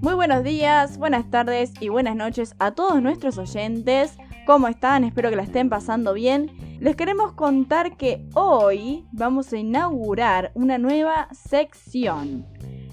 Muy buenos días, buenas tardes y buenas noches a todos nuestros oyentes. ¿Cómo están? Espero que la estén pasando bien. Les queremos contar que hoy vamos a inaugurar una nueva sección.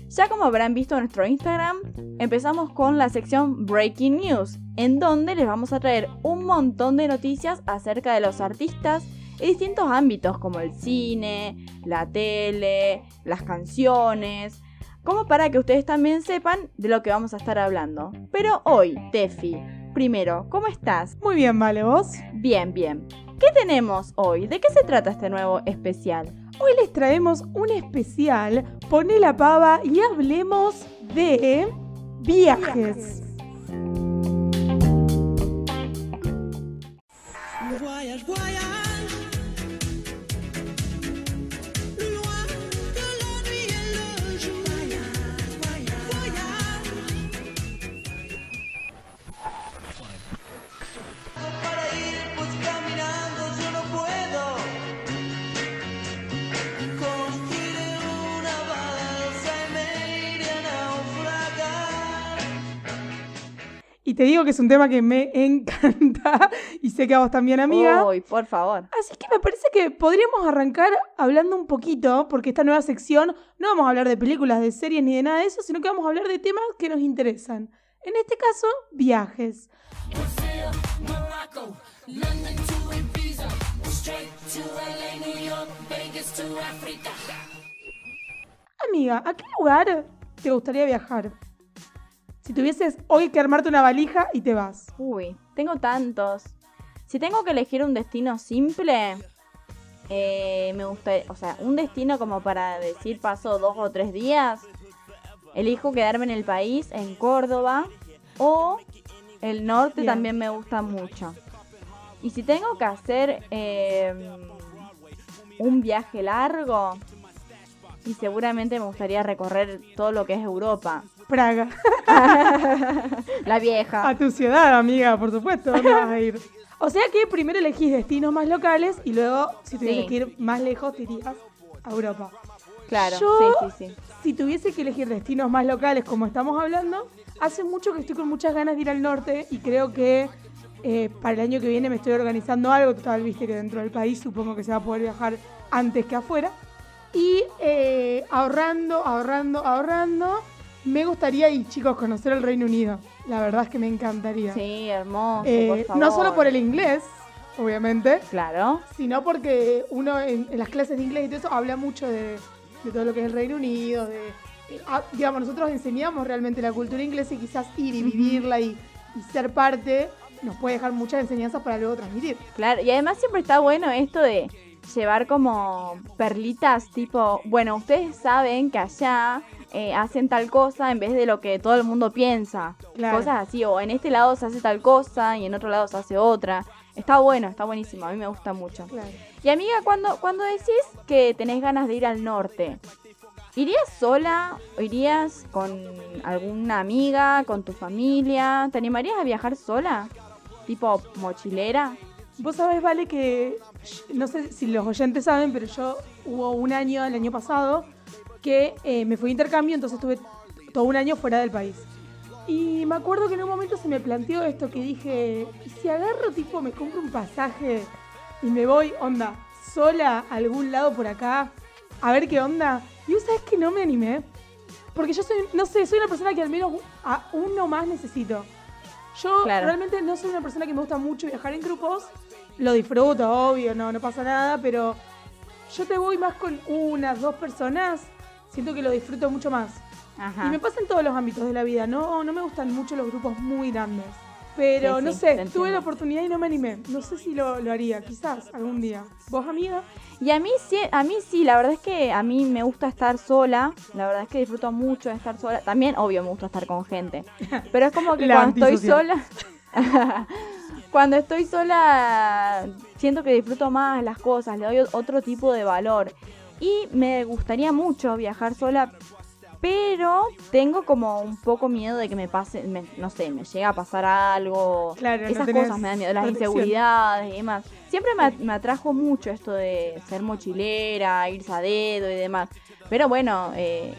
Ya como habrán visto en nuestro Instagram, empezamos con la sección Breaking News, en donde les vamos a traer un montón de noticias acerca de los artistas en distintos ámbitos como el cine, la tele, las canciones, como para que ustedes también sepan de lo que vamos a estar hablando. Pero hoy, Tefi, primero, ¿cómo estás? Muy bien, vale, ¿vos? Bien, bien. ¿Qué tenemos hoy? ¿De qué se trata este nuevo especial? Hoy les traemos un especial, Poné la pava y hablemos de viajes. Y te digo que es un tema que me encanta y sé que a vos también, amiga. Uy, por favor. Así que me parece que podríamos arrancar hablando un poquito, porque esta nueva sección no vamos a hablar de películas, de series ni de nada de eso, sino que vamos a hablar de temas que nos interesan. En este caso, viajes. Amiga, ¿a qué lugar te gustaría viajar? Si tuvieses hoy que armarte una valija y te vas. Uy, tengo tantos. Si tengo que elegir un destino simple, eh, me gusta, o sea, un destino como para decir paso dos o tres días, elijo quedarme en el país, en Córdoba, o el norte Bien. también me gusta mucho. Y si tengo que hacer eh, un viaje largo, y seguramente me gustaría recorrer todo lo que es Europa. Praga. La vieja. A tu ciudad, amiga, por supuesto. ¿Dónde vas a ir? O sea que primero elegís destinos más locales y luego, si tuvieses Sí. que ir más lejos, te irías a Europa. Claro, Yo- sí, sí, sí. Si tuviese que elegir destinos más locales, como estamos hablando, hace mucho que estoy con muchas ganas de ir al norte y creo que eh, para el año que viene me estoy organizando algo. Total, viste que dentro del país supongo que se va a poder viajar antes que afuera. Y eh, ahorrando, ahorrando, ahorrando, me gustaría, y chicos, conocer el Reino Unido. La verdad es que me encantaría. Sí, hermoso, Eh, por favor. no solo por el inglés, obviamente, Claro. sino porque uno en, en las clases de inglés y todo eso habla mucho de, de todo lo que es el Reino Unido, de, eh, ah, digamos, nosotros enseñamos realmente la cultura inglesa y quizás ir y vivirla y, y ser parte nos puede dejar muchas enseñanzas para luego transmitir. Claro, y además siempre está bueno esto de llevar como perlitas tipo, bueno, ustedes saben que allá eh, hacen tal cosa en vez de lo que todo el mundo piensa. Claro. Cosas así, o en este lado se hace tal cosa y en otro lado se hace otra. Está bueno, está buenísimo, a mí me gusta mucho. Claro. Y amiga, cuando, cuando decís que tenés ganas de ir al norte, ¿irías sola o irías con alguna amiga, con tu familia? ¿Te animarías a viajar sola? ¿Tipo mochilera? Vos sabés, Vale, que no sé si los oyentes saben, pero yo hubo un año, el año pasado, que eh, me fui de intercambio, entonces estuve todo un año fuera del país. Y me acuerdo que en un momento se me planteó esto, que dije, ¿y si agarro tipo, me compro un pasaje y me voy, onda, sola a algún lado por acá, a ver qué onda? Y vos sabés que no me animé. Porque yo soy, no sé, soy una persona que al menos a uno más necesito. Yo Claro. realmente no soy una persona que me gusta mucho viajar en grupos. Lo disfruto, obvio, no, no pasa nada, pero yo te voy más con unas, dos personas. Siento que lo disfruto mucho más. Ajá. Y me pasa en todos los ámbitos de la vida. No, no me gustan mucho los grupos muy grandes. Pero Sí, no sí, sé, tuve la oportunidad y no me animé. No sé si lo, lo haría, quizás algún día. ¿Vos, amiga? Y a mí sí, a mí sí, la verdad es que a mí me gusta estar sola, la verdad es que disfruto mucho de estar sola. También, obvio, me gusta estar con gente. Pero es como que cuando estoy sola, cuando estoy sola, siento que disfruto más las cosas, le doy otro tipo de valor. Y me gustaría mucho viajar sola, pero tengo como un poco miedo de que me pase, me- no sé, me llega a pasar algo. Claro, Esas cosas me dan miedo, las protección. inseguridades y demás. Siempre me, me atrajo mucho esto de ser mochilera, irse a dedo y demás. Pero bueno, eh,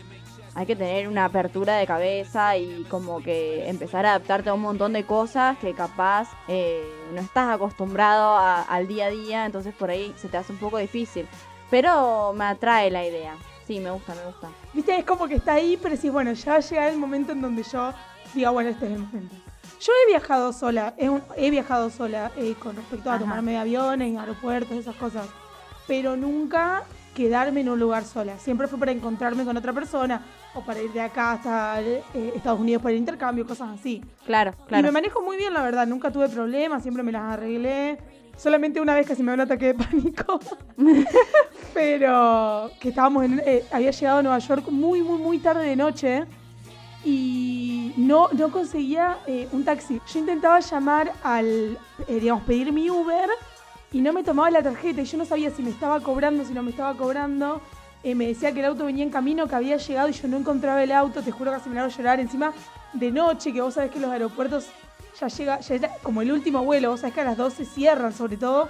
hay que tener una apertura de cabeza y como que empezar a adaptarte a un montón de cosas que capaz eh, no estás acostumbrado a- al día a día, entonces por ahí se te hace un poco difícil. Pero me atrae la idea. Sí, me gusta, me gusta. Viste, es como que está ahí, pero decís, bueno, ya va a llegar el momento en donde yo diga, bueno, este es el momento. Yo he viajado sola, he, he viajado sola eh, con respecto a Ajá. tomarme de aviones, aeropuertos, esas cosas. Pero nunca quedarme en un lugar sola. Siempre fue para encontrarme con otra persona o para ir de acá hasta eh, Estados Unidos para el intercambio, cosas así. Claro, Y claro. me manejo muy bien, la verdad. Nunca tuve problemas, siempre me las arreglé. Solamente una vez casi me dio un ataque de pánico. Pero que estábamos en. eh, había llegado a Nueva York muy, muy, muy tarde de noche. Y no, no conseguía eh, un taxi. Yo intentaba llamar al. eh, digamos, pedir mi Uber. Y no me tomaba la tarjeta. Y yo no sabía si me estaba cobrando, si no me estaba cobrando. Me decía que el auto venía en camino, que había llegado y yo no encontraba el auto. Te juro que casi me a llorar. Encima de noche, que vos sabés que los aeropuertos ya llega, ya era como el último vuelo. Vos sabés que a las 12 cierran, sobre todo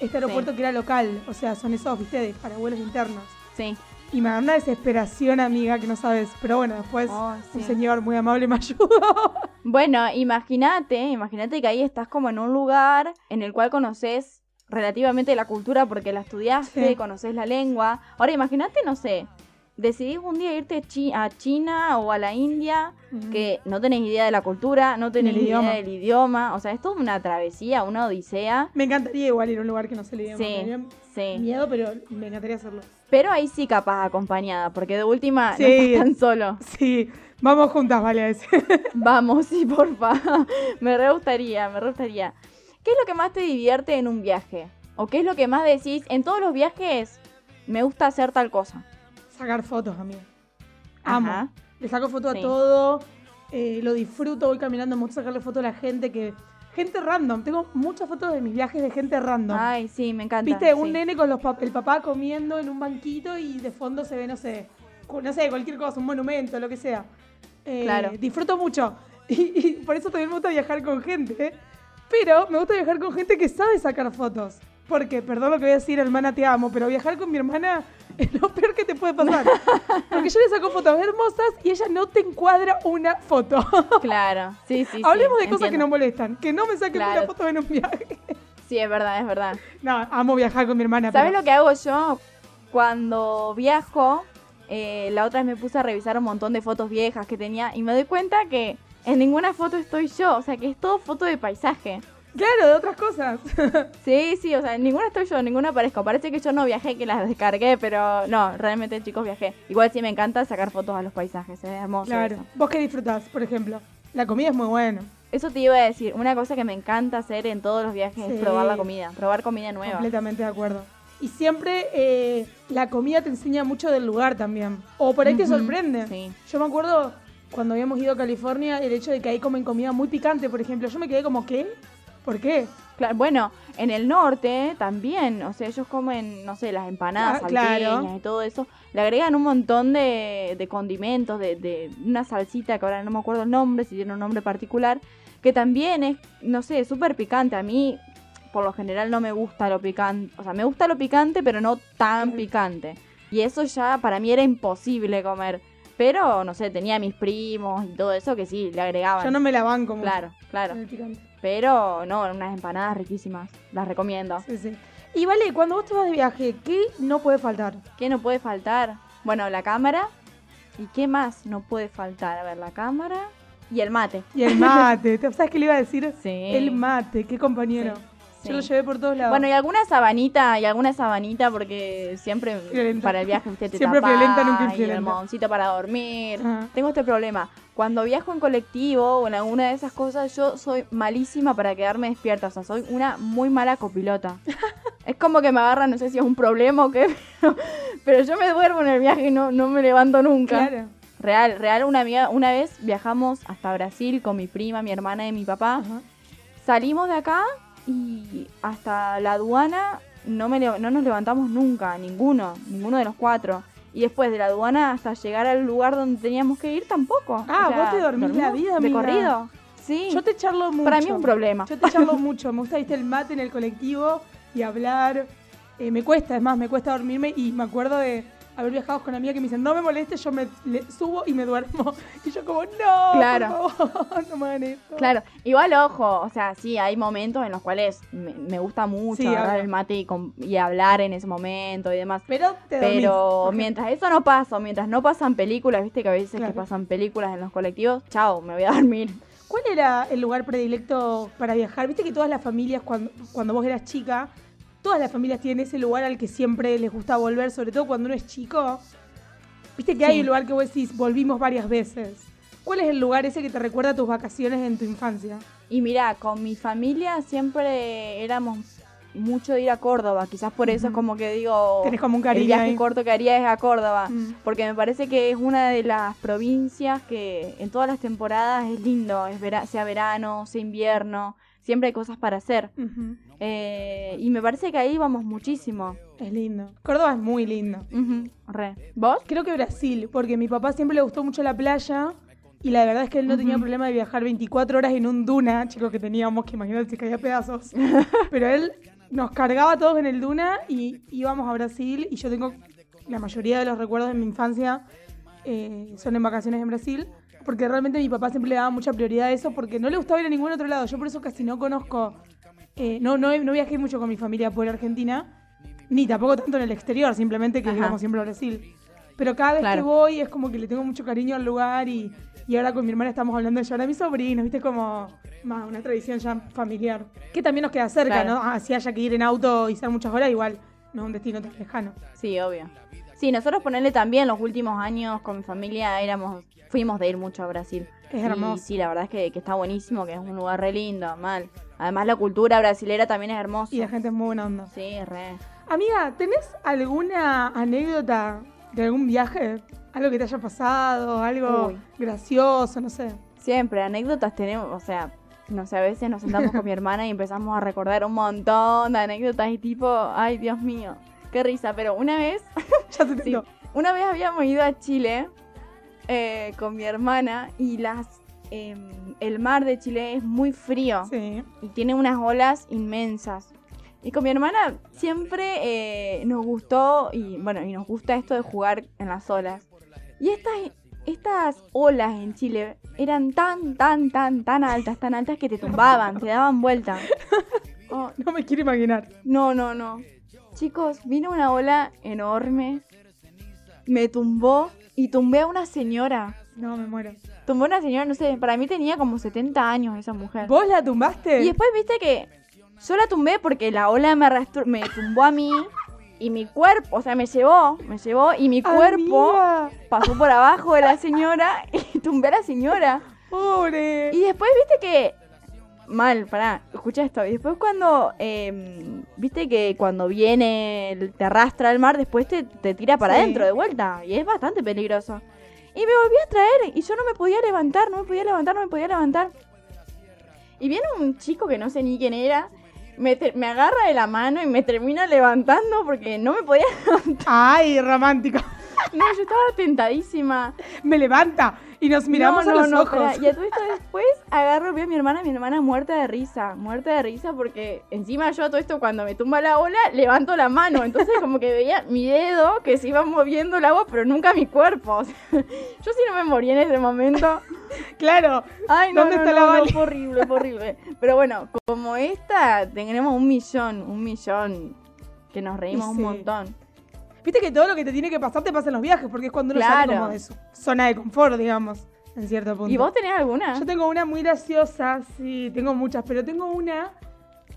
este aeropuerto Sí. que era local. O sea, son esos, viste, de- para vuelos internos. Sí. Y me da una desesperación, amiga, que no sabes. Pero bueno, después Oh, un señor muy amable me ayudó. Bueno, imagínate, imagínate que ahí estás como en un lugar en el cual conoces relativamente la cultura porque la estudiaste, Sí. conoces la lengua. Ahora imagínate, no sé, decidís un día irte chi- a China o a la India, que no tenés idea de la cultura, no tenés idea idioma. del idioma, o sea, es toda una travesía, una odisea. Me encantaría igual ir a un lugar que no se le idioma. Sí, sí. miedo, pero me encantaría hacerlo. Pero ahí sí capaz acompañada, porque de última no estás tan solo. Sí, vamos juntas, vale. Vamos, sí, porfa. me re gustaría, me re gustaría. ¿Qué es lo que más te divierte en un viaje? ¿O qué es lo que más decís? En todos los viajes me gusta hacer tal cosa. Sacar fotos, amiga. Amo. Ajá. Le saco foto Sí. a todo, eh, lo disfruto, voy caminando, me gusta sacarle foto a la gente que... Gente random, tengo muchas fotos de mis viajes de gente random. Ay, sí, me encanta. Viste, un nene con los pap- el papá comiendo en un banquito y de fondo se ve, no sé, no sé, cualquier cosa, un monumento, lo que sea. Eh, Claro. Disfruto mucho. Y, y por eso también me gusta viajar con gente. ¿eh? Pero me gusta viajar con gente que sabe sacar fotos. Porque, perdón lo que voy a decir, hermana, te amo, pero viajar con mi hermana es lo peor que te puede pasar. Porque yo le saco fotos hermosas y ella no te encuadra una foto. Claro, sí, sí. sí, Hablemos de cosas que nos molestan. Que no me saquen Claro. una foto en un viaje. Sí, es verdad, es verdad. No, amo viajar con mi hermana. ¿Sabes pero- lo que hago yo? Cuando viajo, eh, la otra vez me puse a revisar un montón de fotos viejas que tenía y me doy cuenta que en ninguna foto estoy yo, o sea que es todo foto de paisaje. Claro, de otras cosas. Sí, sí, o sea, ninguna estoy yo, ninguna aparezco. Parece que yo no viajé, que las descargué, pero no, realmente chicos viajé. Igual sí me encanta sacar fotos a los paisajes, es hermoso. Claro. Eso. ¿Vos qué disfrutás, por ejemplo? La comida es muy buena. Eso te iba a decir, una cosa que me encanta hacer en todos los viajes Sí. es probar la comida, probar comida nueva. Completamente de acuerdo. Y siempre eh, la comida te enseña mucho del lugar también. O por ahí te Ujú, sorprende. sí. Yo me acuerdo cuando habíamos ido a California, el hecho de que ahí comen comida muy picante, por ejemplo. Yo me quedé como, ¿qué? ¿Por qué? Claro, bueno, en el norte también, o sea, ellos comen, no sé, las empanadas Ah, claro. y todo eso. Le agregan un montón de, de condimentos, de, de una salsita que ahora no me acuerdo el nombre, si tiene un nombre particular, que también es, no sé, súper picante. A mí, por lo general, no me gusta lo picante. O sea, me gusta lo picante, pero no tan picante. Y eso ya para mí era imposible comer. Pero, no sé, tenía mis primos y todo eso que sí, le agregaban. Yo no me la banco Claro, claro. con el picante. Pero no, unas empanadas riquísimas. Las recomiendo. Sí, sí. Y vale, cuando vos te vas de viaje, ¿qué no puede faltar? ¿Qué no puede faltar? Bueno, la cámara. ¿Y qué más no puede faltar? A ver, la cámara y el mate. Y el mate. ¿Te- ¿Sabes qué le iba a decir? Sí. El mate, qué compañero. Sí, Yo sí. lo llevé por todos lados. Bueno, y alguna sabanita, y alguna sabanita porque siempre Violenta. para el viaje usted te Siempre tapás, violenta, nunca y el influenta. almohadoncito para dormir. Ajá. Tengo este problema. Cuando viajo en colectivo o en alguna de esas cosas, yo soy malísima para quedarme despierta. O sea, soy una muy mala copilota. es como que me agarra, no sé si es un problema o qué, pero, pero yo me duermo en el viaje y no, no me levanto nunca. Claro. Real, real, una amiga, una vez viajamos hasta Brasil con mi prima, mi hermana y mi papá. Ajá. Salimos de acá y hasta la aduana no, me, no nos levantamos nunca, ninguno, ninguno de los cuatro. Y después de la aduana hasta llegar al lugar donde teníamos que ir tampoco. Ah, O sea, vos te dormís la vida, De corrido. Sí. Yo te charlo mucho. Para mí es un problema. Yo te charlo mucho. Me gusta, viste, el mate en el colectivo y hablar. Eh, me cuesta, es más, me cuesta dormirme y me acuerdo de haber viajado con amigas que me dicen, no me molestes, yo me le- subo y me duermo. Y yo como, no, Claro. por favor, no me hagan esto. Claro, igual ojo, o sea, sí, hay momentos en los cuales me, me gusta mucho Sí, agarrar el mate y, hablar en ese momento y demás. Pero te dormís. Pero mientras eso no pasa, mientras no pasan películas, viste que a veces Claro. que pasan películas en los colectivos, chao, me voy a dormir. ¿Cuál era el lugar predilecto para viajar? Viste que todas las familias, cuando, cuando vos eras chica, todas las familias tienen ese lugar al que siempre les gusta volver, sobre todo cuando uno es chico. Viste que hay un lugar que vos decís, volvimos varias veces. ¿Cuál es el lugar ese que te recuerda a tus vacaciones en tu infancia? Y mira, con mi familia siempre éramos mucho de ir a Córdoba, quizás por eso es como que digo, Tenés como un el cariño viaje ahí. corto que haría es a Córdoba, Mm. porque me parece que es una de las provincias que en todas las temporadas es lindo, es vera- sea verano, sea invierno, siempre hay cosas para hacer. Eh, y me parece que ahí vamos muchísimo. Es lindo. Córdoba es muy lindo. Re. ¿Vos? Creo que Brasil, porque a mi papá siempre le gustó mucho la playa y la verdad es que él no tenía problema de viajar 24 horas en un duna, chicos, que teníamos, que imagínate si caía pedazos. Pero él nos cargaba todos en el duna y íbamos a Brasil y yo tengo la mayoría de los recuerdos de mi infancia eh, son en vacaciones en Brasil, porque realmente mi papá siempre le daba mucha prioridad a eso porque no le gustaba ir a ningún otro lado. Yo por eso casi no conozco, eh, no, no, no viajé mucho con mi familia por Argentina, ni tampoco tanto en el exterior, simplemente que íbamos siempre a Brasil. Pero cada vez que Claro. voy es como que le tengo mucho cariño al lugar y, y ahora con mi hermana estamos hablando de llevar a mis sobrinos, ¿viste? Como más una tradición ya familiar. Que también nos queda cerca, Claro. ¿no? Así haya que ir en auto y ser muchas horas, igual no es un destino tan lejano. Sí, obvio. Sí, nosotros ponerle también los últimos años con mi familia éramos, fuimos de ir mucho a Brasil. Es Y hermoso. sí, la verdad es que, que está buenísimo, que es un lugar re lindo, mal. Además la cultura brasilera también es hermosa. Y la gente es muy buena onda. Sí, re. Amiga, ¿tenés alguna anécdota de algún viaje? Algo que te haya pasado, algo Uy. gracioso, no sé. Siempre, anécdotas tenemos, o sea, no sé, a veces nos sentamos con mi hermana y empezamos a recordar un montón de anécdotas y tipo, ay, Dios mío, qué risa. Pero una vez, Ya te sí, una vez habíamos ido a Chile eh, con mi hermana y las em, el mar de Chile es muy frío Sí. y tiene unas olas inmensas. Y con mi hermana siempre eh, nos gustó y bueno, y nos gusta esto de jugar en las olas. Y estas, estas olas en Chile eran tan, tan, tan, tan altas, tan altas que te tumbaban, te daban vuelta. Oh, No me quiero imaginar. no, no, no. Chicos, vino una ola enorme, me tumbó y tumbé a una señora. No, me muero. Tumbó a una señora, no sé, para mí tenía como 70 años esa mujer. ¿Vos la tumbaste? Y después viste que yo la tumbé porque la ola me arrastró, me tumbó a mí y mi cuerpo, o sea, me llevó, me llevó y mi cuerpo Amiga, pasó por abajo de la señora y tumbé a la señora. Pobre. Y después viste que mal, pará, escucha esto. Y después cuando eh, viste que cuando viene el- te arrastra al mar, después te, te tira para Sí. adentro de vuelta y es bastante peligroso. Y me volví a traer y yo no me podía levantar, no me podía levantar, no me podía levantar. Y viene un chico que no sé ni quién era, me, me agarra de la mano y me termina levantando porque no me podía levantar. Ay, romántico. No, yo estaba tentadísima. Me levanta y nos miramos No, a los no, ojos. Y a todo esto después agarro, veo a mi hermana, mi hermana muerta de risa, muerta de risa porque encima yo todo esto cuando me tumba la ola levanto la mano, entonces como que veía mi dedo que se iba moviendo el agua pero nunca mi cuerpo. O sea, yo sí no me morí en ese momento. Claro. Ay, no, ¿Dónde está la fue horrible, fue horrible. Pero bueno, como esta tenemos un millón, un millón que nos reímos Sí. un montón. Viste que todo lo que te tiene que pasar te pasa en los viajes, porque es cuando uno Claro. sale como de su zona de confort, digamos, en cierto punto. ¿Y vos tenés alguna? Yo tengo una muy graciosa, sí, tengo muchas, pero tengo una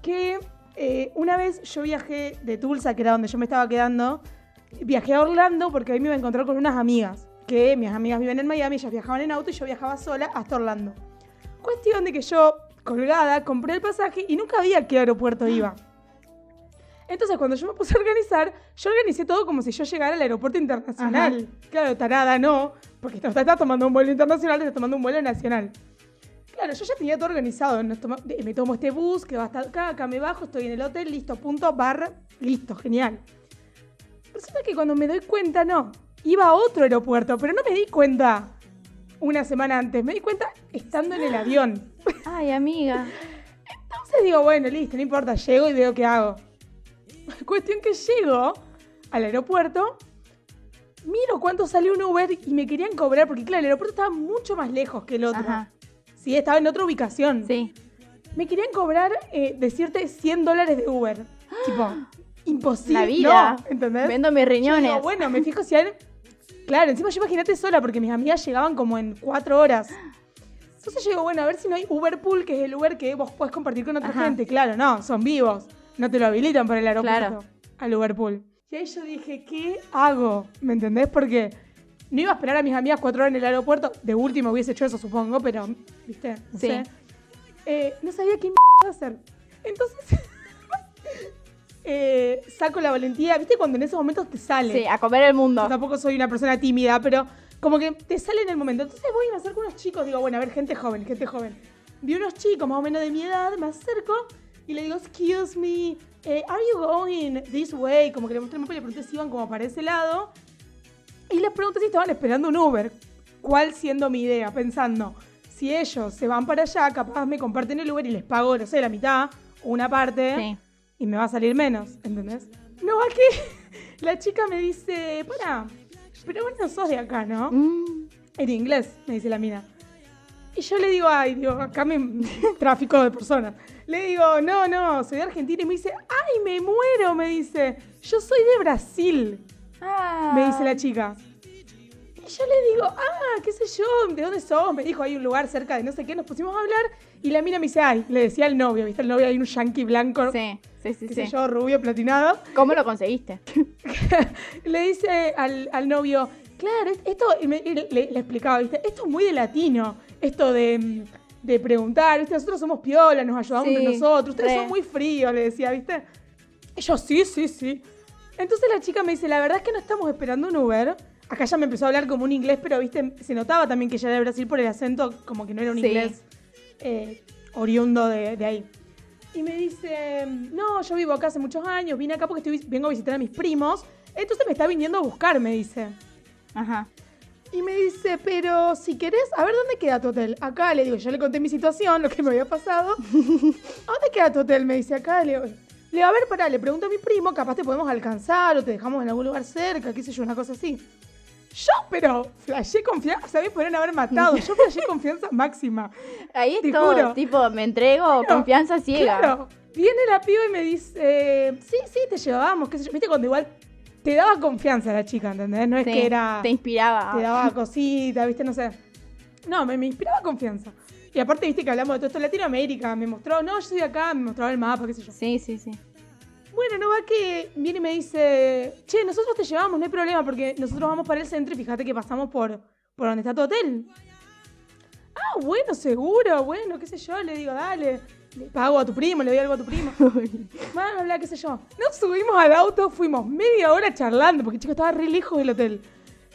que eh, una vez yo viajé de Tulsa, que era donde yo me estaba quedando, viajé a Orlando porque ahí me iba a encontrar con unas amigas, que mis amigas viven en Miami, ellas viajaban en auto y yo viajaba sola hasta Orlando. Cuestión de que yo, colgada, compré el pasaje y nunca vi a qué aeropuerto iba. Entonces, cuando yo me puse a organizar, yo organicé todo como si yo llegara al aeropuerto internacional. Claro, tarada no, porque te estás tomando un vuelo internacional, te estás tomando un vuelo nacional. Claro, yo ya tenía todo organizado. toma- de- me tomo este bus que va hasta acá, acá me bajo, estoy en el hotel, listo, punto, bar, listo, genial. Resulta que cuando me doy cuenta, no. Iba a otro aeropuerto, pero no me di cuenta una semana antes. Me di cuenta estando en el avión. Ay, amiga. Entonces digo, bueno, listo, no importa, llego y veo qué hago. Cuestión que llego al aeropuerto, miro cuánto salió un Uber y me querían cobrar, porque claro, el aeropuerto estaba mucho más lejos que el otro. Ajá. Sí, estaba en otra ubicación. Sí. Me querían cobrar, eh, decirte, 100 dólares de Uber. tipo, imposible. La vida. No, ¿entendés? Vendo mis riñones. digo, bueno, me fijo si hay... Claro, encima yo imagínate sola, porque mis amigas llegaban como en cuatro horas. Entonces yo digo, bueno, a ver si no hay Uber Pool, que es el Uber que vos podés compartir con otra Ajá. gente. Claro, no, son vivos. No te lo habilitan para el aeropuerto. Claro. Al Uber Pool. Y ahí yo dije, ¿qué hago? ¿Me entendés? Porque no iba a esperar a mis amigas cuatro horas en el aeropuerto. De último hubiese hecho eso, supongo, pero, ¿viste? No Sí. sé. Eh, no sabía qué hacer. Entonces, eh, saco la valentía. ¿Viste? Cuando en esos momentos te sale. Sí, a comer el mundo. Yo tampoco soy una persona tímida, pero como que te sale en el momento. Entonces voy y me acerco a unos chicos, digo, bueno, a ver, gente joven, gente joven. Vi unos chicos más o menos de mi edad, me acerco y le digo, excuse me, eh, are you going this way? Como que le mostré el mapa y le pregunté si iban como para ese lado. Y les pregunté si estaban esperando un Uber. ¿Cuál siendo mi idea? Pensando, si ellos se van para allá, capaz me comparten el Uber y les pago, no sé, la mitad o una parte Sí. y me va a salir menos, ¿entendés? No, va que la chica me dice, para, pero vos no sos de acá, ¿no? Mm. En inglés, me dice la mina. Y yo le digo, ay, digo, acá me tráfico de personas. Le digo, no, no, soy de Argentina. Y me dice, ay, me muero, me dice. Yo soy de Brasil, Ah. me dice la chica. Y yo le digo, ah, qué sé yo, ¿de dónde sos? Me dijo, hay un lugar cerca de no sé qué, nos pusimos a hablar. Y la mina me dice, ay, le decía al novio, ¿viste? El novio hay un yankee blanco, Sí, sí, sí. qué sí. sé yo, rubio, platinado. ¿Cómo lo conseguiste? le dice al, al novio, claro, es- esto, me- le, le explicaba, ¿viste? Esto es muy de latino, esto de, mm, de preguntar, ¿viste? Nosotros somos piola, nos ayudamos Sí, entre nosotros, ustedes re. son muy fríos, le decía, ¿viste? Y yo, sí, sí, sí. Entonces la chica me dice, la verdad es que no estamos esperando un Uber. Acá ya me empezó a hablar como un inglés, pero, ¿viste? Se notaba también que ella era de Brasil por el acento, como que no era un Sí. inglés eh, oriundo de, de ahí. Y me dice, no, yo vivo acá hace muchos años, vine acá porque estoy, vengo a visitar a mis primos, entonces me está viniendo a buscar, me dice. Ajá. Y me dice, pero si querés, a ver dónde queda tu hotel. Acá le digo, yo le conté mi situación, lo que me había pasado. ¿A dónde queda tu hotel? Me dice, acá le digo. Le digo, a ver, pará, le pregunto a mi primo, capaz te podemos alcanzar o te dejamos en algún lugar cerca, qué sé yo, una cosa así. Yo, pero, flashé confianza, ¿sabés? Podrían haber matado. Yo flashé confianza máxima. Ahí Te es todo, juro. tipo, me entrego, confianza ciega. Claro. Viene la piba y me dice, sí, sí, te llevábamos, qué sé yo. Viste, cuando igual te daba confianza la chica, ¿entendés? No es Sí, que era... Te inspiraba. te daba cosita, ¿viste? No sé. No, me, me inspiraba confianza. Y aparte, viste que hablamos de todo esto en Latinoamérica. Me mostró, no, yo soy de acá, me mostraba el mapa, qué sé yo. Sí, sí, sí. Bueno, no va que viene y me dice, che, nosotros te llevamos, no hay problema, porque nosotros vamos para el centro y fíjate que pasamos por, por donde está tu hotel. Ah, bueno, seguro, bueno, qué sé yo, le digo, dale. Le pago a tu primo, le doy algo a tu primo. Bueno, bla, qué sé yo. Nos subimos al auto, fuimos media hora charlando, porque chico estaba re lejos del hotel.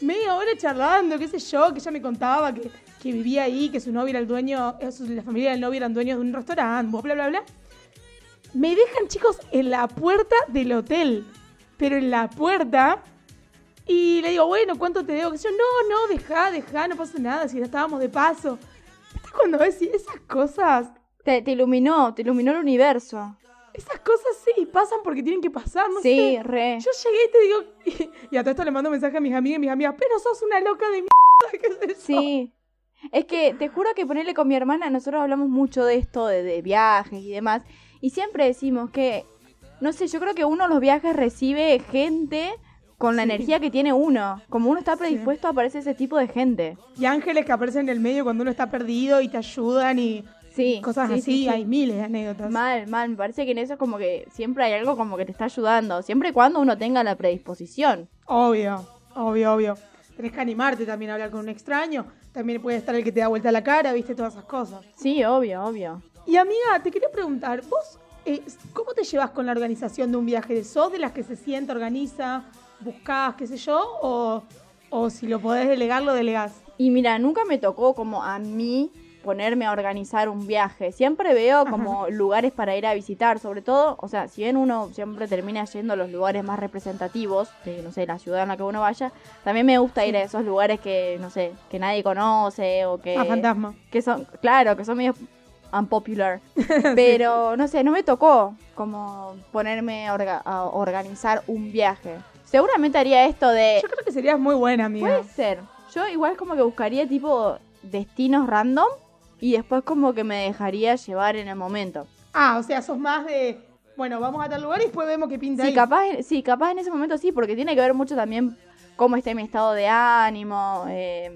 Media hora charlando, qué sé yo, que ella me contaba que, que vivía ahí, que su novio era el dueño, eh, la familia del novio eran dueños de un restaurante, bla, bla, bla. Me dejan, chicos, en la puerta del hotel. Pero en la puerta. Y le digo, bueno, ¿cuánto te debo? Que yo, no, no, deja, deja, no pasa nada, si ya estábamos de paso. ¿Viste cuando ves esas cosas? Te, te iluminó, te iluminó el universo. Esas cosas sí pasan porque tienen que pasar, no sí, sé. re. Yo llegué y te digo, y, a todo esto le mando mensaje a mis amigas y mis amigas, pero sos una loca de mierda, ¿qué es eso? Sí. Es que te juro que ponerle con mi hermana, nosotros hablamos mucho de esto, de, de viajes y demás. Y siempre decimos que, no sé, yo creo que uno los viajes recibe gente con la Sí. energía que tiene uno. Como uno está Sí. predispuesto, aparece ese tipo de gente. Y ángeles que aparecen en el medio cuando uno está perdido y te ayudan y Sí. cosas sí, así, sí, sí. hay miles de anécdotas. Mal, mal. Me parece que en eso es como que siempre hay algo como que te está ayudando. Siempre y cuando uno tenga la predisposición. Obvio, obvio, obvio. Tenés que animarte también a hablar con un extraño. También puede estar el que te da vuelta la cara, viste, todas esas cosas. Sí, obvio, obvio. Y amiga, te quería preguntar, vos, eh, ¿cómo te llevas con la organización de un viaje? ¿Sos de las que se sienta, organiza, buscás, qué sé yo? O, o si lo podés delegar, lo delegás. Y mira, nunca me tocó como a mí ponerme a organizar un viaje. Siempre veo como lugares para ir a visitar, sobre todo, o sea, si bien uno siempre termina yendo a los lugares más representativos, de, no sé, la ciudad en la que uno vaya, también me gusta ir a esos lugares que, no sé, que nadie conoce o que... A fantasma. Que son, claro, que son medio unpopular. Pero, no sé, no me tocó como ponerme a, orga- a organizar un viaje. Seguramente haría esto de... Yo creo que serías muy buena, amiga. Puede ser. Yo igual como que buscaría tipo destinos random y después como que me dejaría llevar en el momento. Ah, o sea, sos más de. Bueno, vamos a tal lugar y después vemos qué pinta Sí, ahí. capaz, sí, capaz en ese momento sí, porque tiene que ver mucho también cómo está mi estado de ánimo. eh,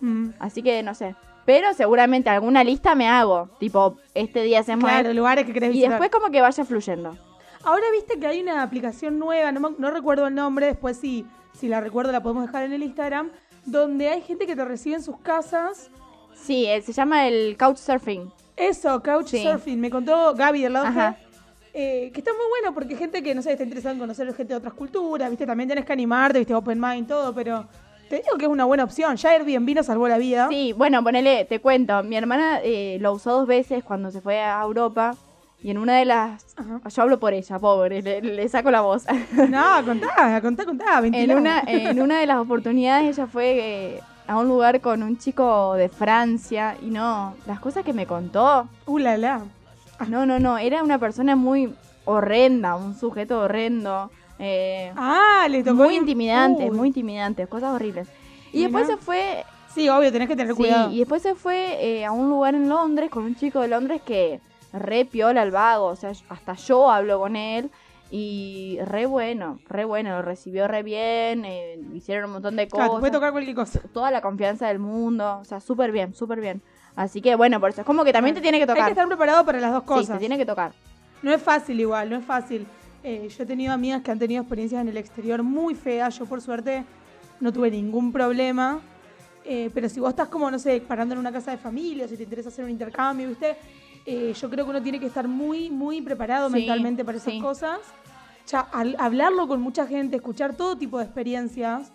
Mm. así que no sé. Pero seguramente alguna lista me hago. Tipo, este día hacemos Claro, esto, lugares que querés Y visitar. después como que vaya fluyendo. Ahora viste que hay una aplicación nueva, no, no recuerdo el nombre, después si, si la recuerdo la podemos dejar en el Instagram, donde hay gente que te recibe en sus casas. Sí, eh, se llama el Couchsurfing. Eso, Sí. Couchsurfing, me contó Gaby del lado Ajá. eh, que está muy bueno porque gente que, no sé, está interesada en conocer gente de otras culturas, viste, también tenés que animarte, viste, open mind, todo, pero te digo que es una buena opción. Ya Airbnb nos salvó la vida. Sí, bueno, ponele, te cuento. Mi hermana eh, lo usó dos veces cuando se fue a Europa. Y en una de las... Ajá. Yo hablo por ella, pobre, le, le saco la voz. No, contá, contá, contá, en, una, en una de las oportunidades ella fue eh, a un lugar con un chico de Francia. Y no, las cosas que me contó... Uh, la, la. No, no, no, era una persona muy horrenda, un sujeto horrendo. eh, Ah, le tocó. muy ir- intimidantes, Uy. muy intimidantes, cosas horribles. Y después se fue Sí, obvio, tenés que tener Sí, cuidado. y después se fue eh, a un lugar en Londres con un chico de Londres que re piola al vago, o sea, hasta yo hablo con él y re bueno, re bueno, lo recibió re bien, eh, hicieron un montón de Claro, cosas, te puede tocar cualquier cosa. toda la confianza del mundo, o sea, súper bien, súper bien. Así que bueno, por eso es como que también te tiene que Hay que tocar. estar preparado para las dos Sí, cosas. te tiene que tocar. No es fácil igual, no es fácil. Eh, yo he tenido amigas que han tenido experiencias en el exterior muy feas. Yo por suerte no tuve ningún problema. Eh, pero si vos estás como, no sé, parando en una casa de familia, si te interesa hacer un intercambio, ¿viste? Eh, yo creo que uno tiene que estar muy, muy preparado Sí, mentalmente para esas sí. cosas. Ya, al hablarlo con mucha gente, escuchar todo tipo de experiencias.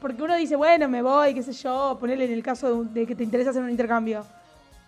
Porque uno dice, bueno, me voy, qué sé yo, ponerle en el caso de, de que te interesa hacer un intercambio.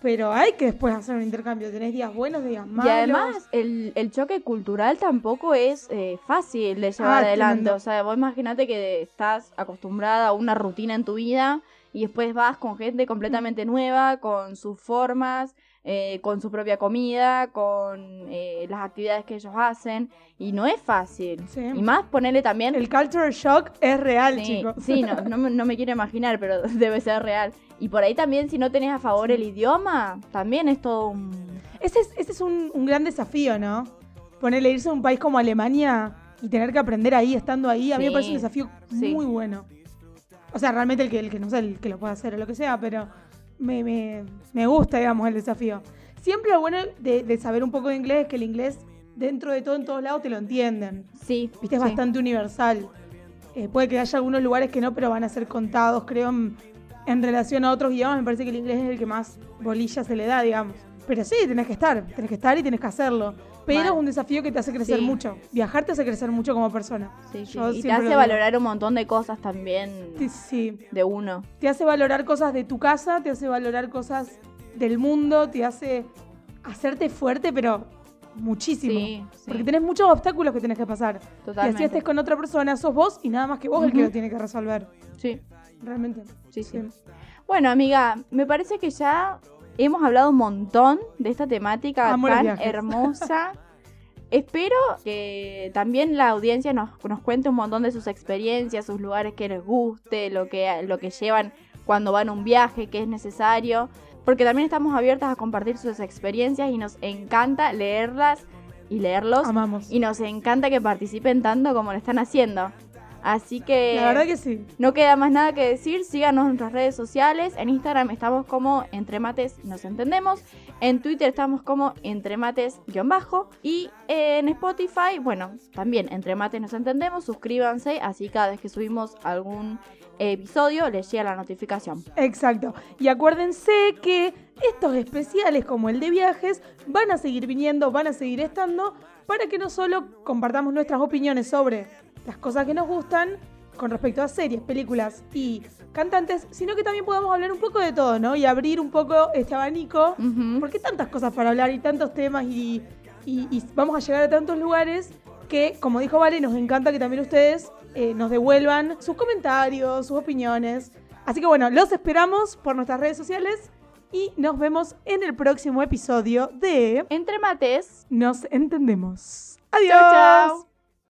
Pero hay que después hacer un intercambio. Tenés días buenos, días malos. Y además, el, el choque cultural tampoco es eh, fácil de llevar Ah, adelante. tremendo. O sea, vos imagínate que estás acostumbrada a una rutina en tu vida y después vas con gente completamente nueva, con sus formas, eh, con su propia comida, con eh, las actividades que ellos hacen. Y no es fácil. Sí. Y más ponerle también... El culture shock es real, Sí, chicos. sí, no, no, me- no me quiero imaginar, pero debe ser real. Y por ahí también, si no tenés a favor el idioma, también es todo un... Ese es, ese es un, un gran desafío, ¿no? Ponerle irse a un país como Alemania y tener que aprender ahí, estando ahí, a mí me Sí, parece un desafío sí. muy bueno. O sea, realmente el que, el que no sé, el que lo pueda hacer o lo que sea, pero me, me, me gusta, digamos, el desafío. Siempre lo bueno de, de saber un poco de inglés es que el inglés, dentro de todo, en todos lados, te lo entienden. Sí, Viste, es sí. bastante universal. Eh, puede que haya algunos lugares que no, pero van a ser contados, creo, en, en relación a otros idiomas. Me parece que el inglés es el que más bolilla se le da, digamos. Pero sí, tenés que estar, tenés que estar y tenés que hacerlo. Pero es un desafío que te hace crecer Sí. mucho. Viajar te hace crecer mucho como persona. Sí, sí. Yo Y te siempre hace lo digo. valorar un montón de cosas también Sí, sí. de uno. Te hace valorar cosas de tu casa, te hace valorar cosas del mundo, te hace hacerte fuerte, pero muchísimo. Sí, sí. Porque tenés muchos obstáculos que tenés que pasar. Y Totalmente. así estés con otra persona, sos vos y nada más que vos el que Ujú. lo tiene que resolver. Sí, Realmente. sí, sí. Bueno, amiga, me parece que ya hemos hablado un montón de esta temática Amo tan hermosa. Espero que también la audiencia nos, nos cuente un montón de sus experiencias, sus lugares que les guste, lo que, lo que llevan cuando van a un viaje, que es necesario. Porque también estamos abiertas a compartir sus experiencias y nos encanta leerlas y leerlos. Amamos. Y nos encanta que participen tanto como lo están haciendo. Así que La verdad que sí. no queda más nada que decir. Síganos en nuestras redes sociales. En Instagram estamos como Entre Mates Nos Entendemos. En Twitter estamos como Entre Mates-bajo. Y en Spotify, bueno, también Entre Mates Nos Entendemos. Suscríbanse, así cada vez que subimos algún episodio les llega la notificación. Exacto. Y acuérdense que estos especiales como el de viajes van a seguir viniendo, van a seguir estando, para que no solo compartamos nuestras opiniones sobre las cosas que nos gustan, con respecto a series, películas y cantantes, sino que también podamos hablar un poco de todo, ¿no? Y abrir un poco este abanico, Ujú. porque hay tantas cosas para hablar y tantos temas y, y- y vamos a llegar a tantos lugares que, como dijo Vale, nos encanta que también ustedes eh, nos devuelvan sus comentarios, sus opiniones. Así que bueno, los esperamos por nuestras redes sociales y nos vemos en el próximo episodio de Entre mates. Nos Entendemos. Adiós. Chau, chau.